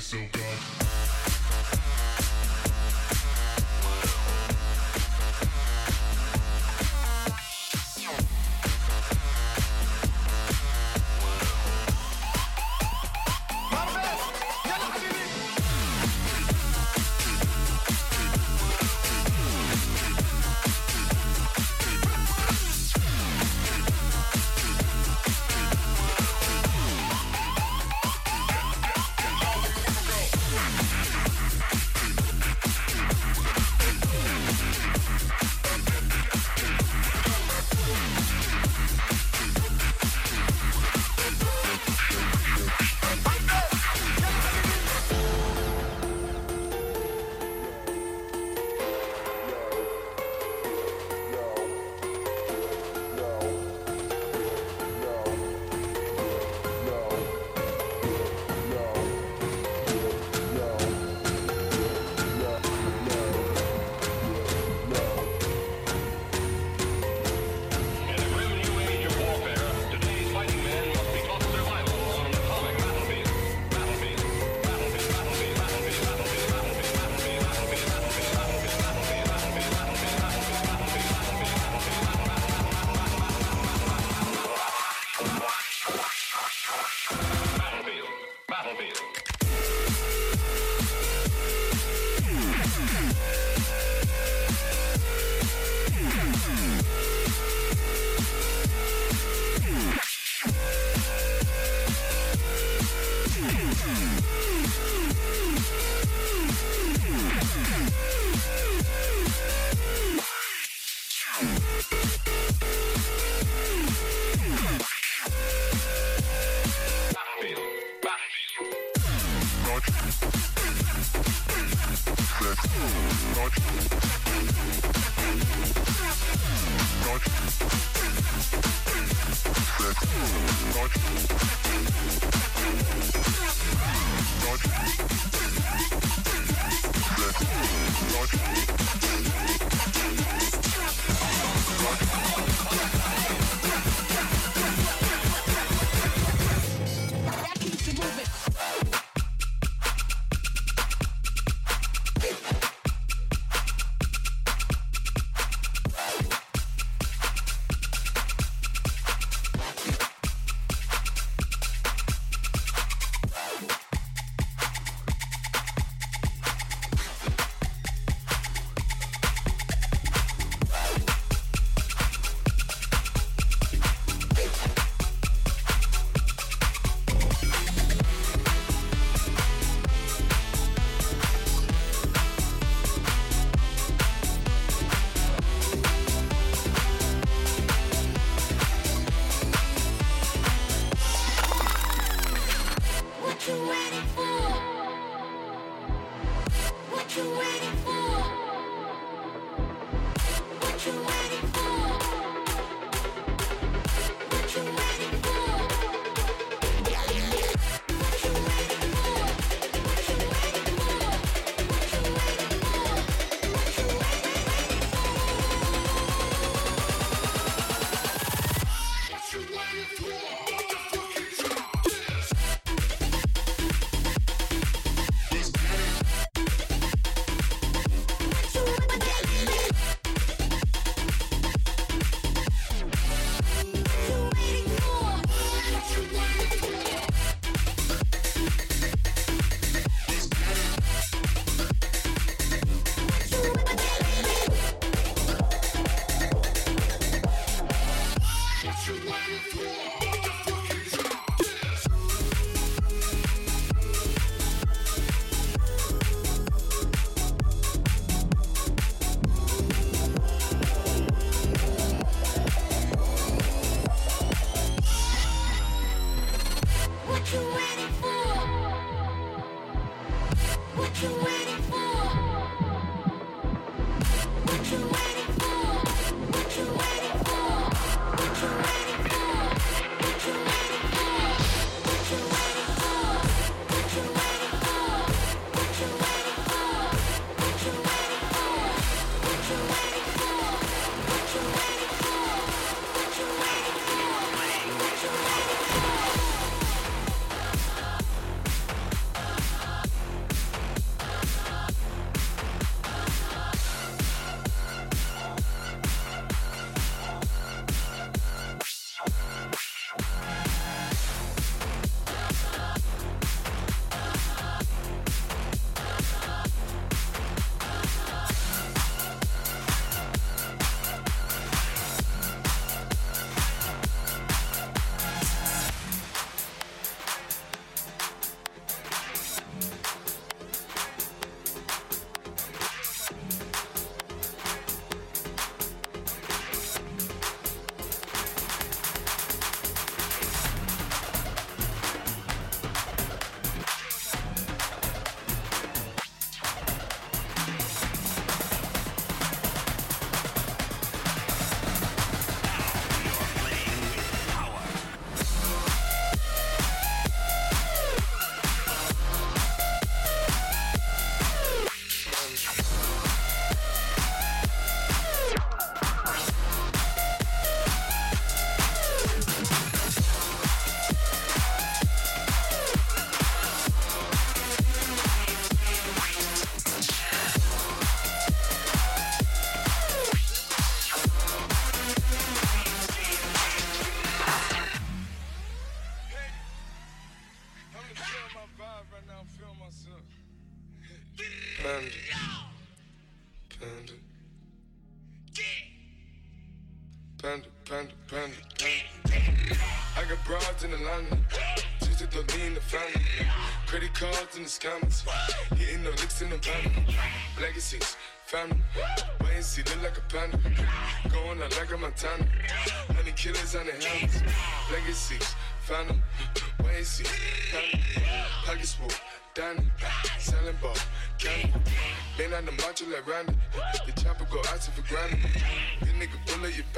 so gone.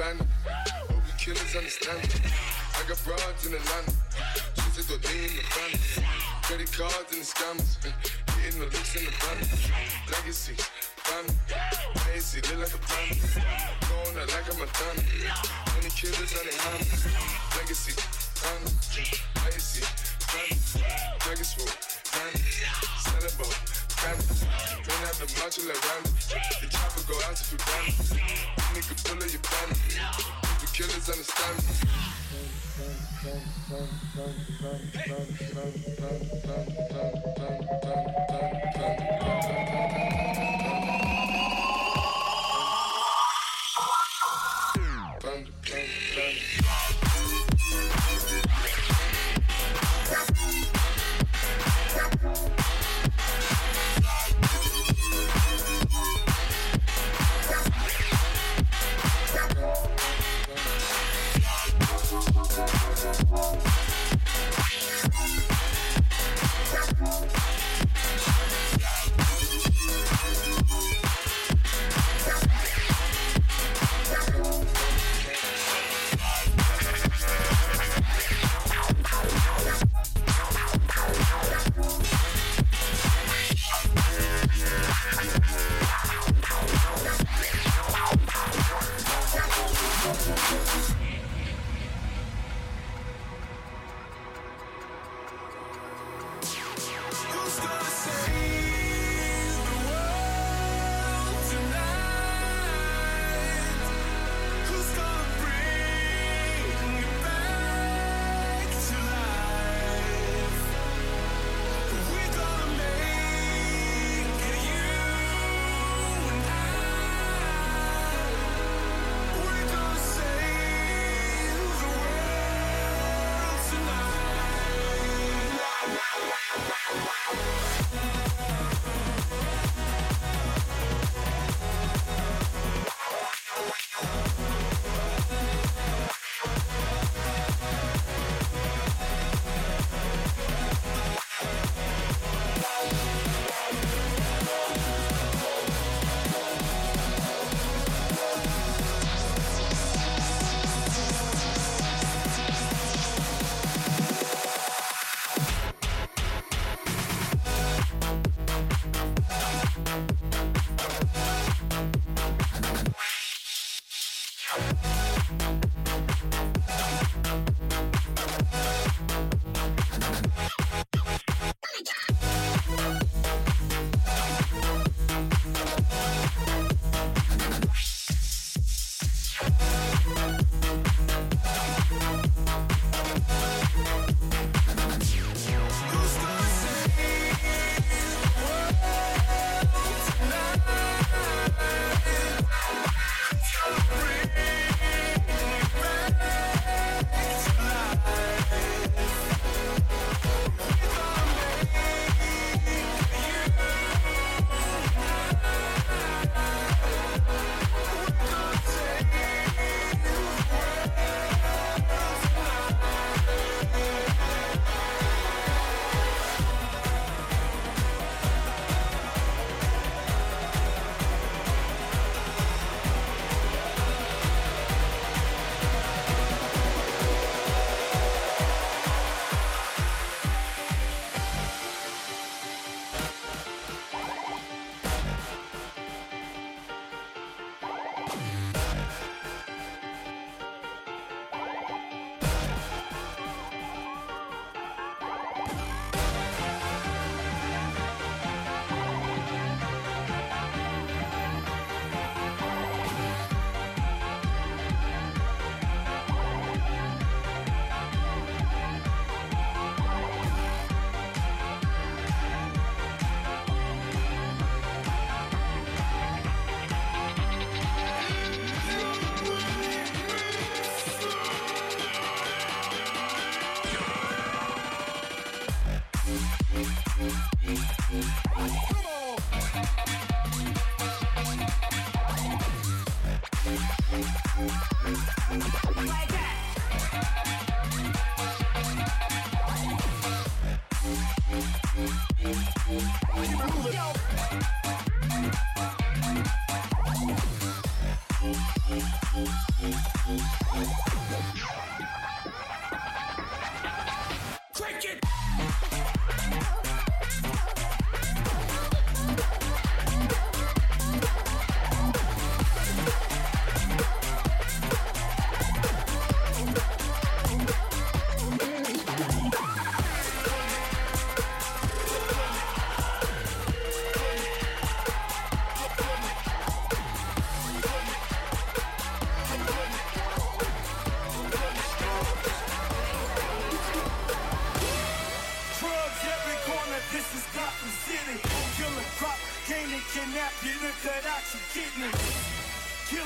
Your. All we killers understand. I got broads in Atlanta. Just to go in the family. Credit cards and the scammers. Hitting the looks in the van. Legacy, family. Lazy, look like a family. Going out like I'm a Madonna. Many killers on the hammers. Legacy, family. Lazy, family. Full, family. Ball, family. Been out the macho like Randy. The chopper go out to for granted. Nigga pull up your family. The killers understand me. Panda,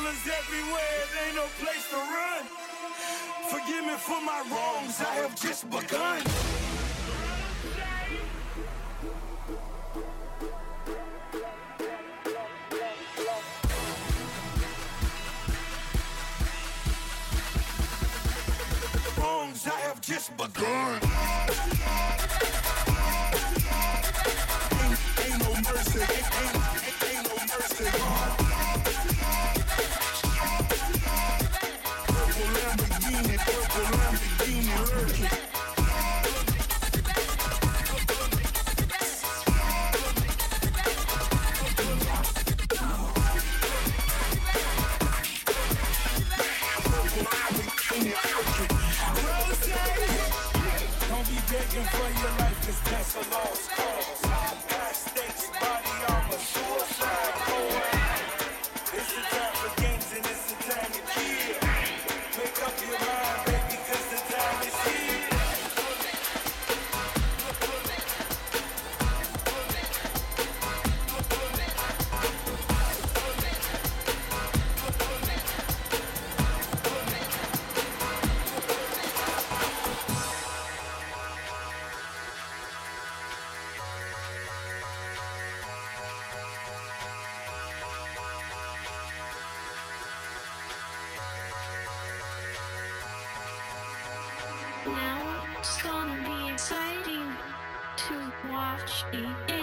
killers everywhere, it ain't no place to run. Forgive me for my wrongs, I have just begun. Wrongs, I have just begun. Ain't, no mercy, ain't, ain't H E.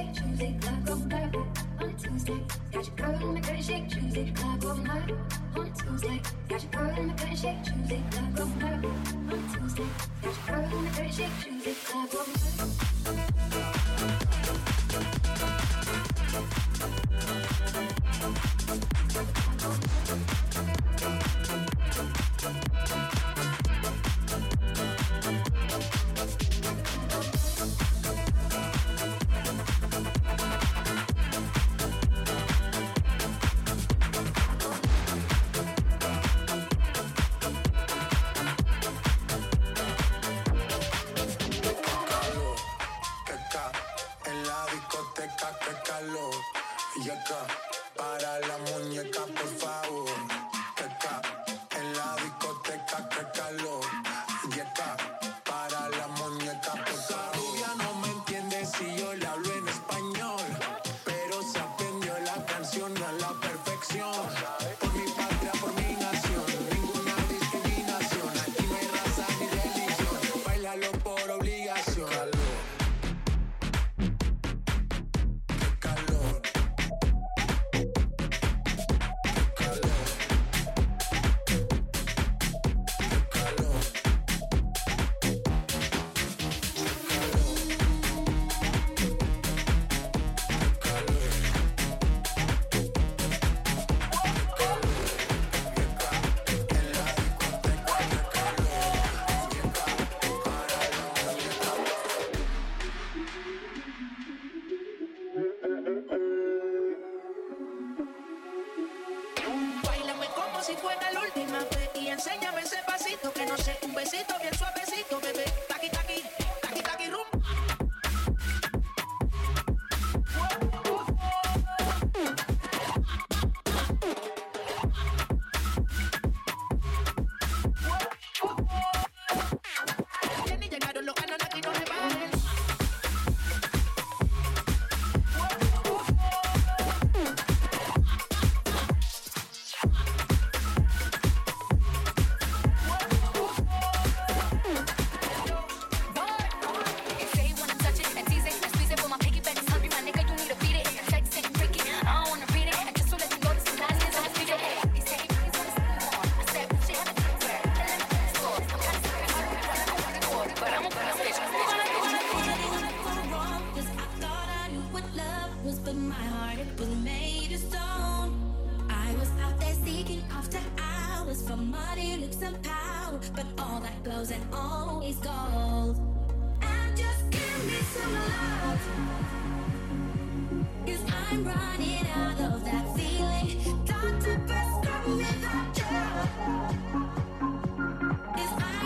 shake, choose clock on purple on Tuesday. Got your girl in the curtain shake, Tuesday, it, clock on purple on Tuesday. Got your girl in the curtain shake, Tuesday, it, clock on purple on Tuesday. Got your girl in the curtain shake, Tuesday, it, clock on purple. all that glows and always gold. I just can't be so alive. Cause I'm running out of that feeling. Thought to best up without you. Cause I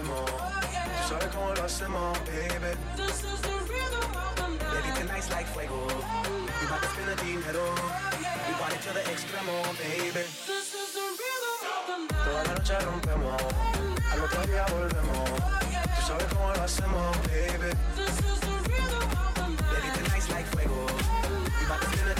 hacemos. Tú sabes cómo lo hacemos, baby. This is the rhythm of the night. Baby, tonight's like fuego. We about to spend the dinero. We bout it to the extremo, baby. This is the rhythm of the night. Toda la noche rompemos. Al otro día volvemos. Tú sabes cómo lo hacemos, baby. This is the rhythm of the night. Baby, tonight's like fuego. We to spend the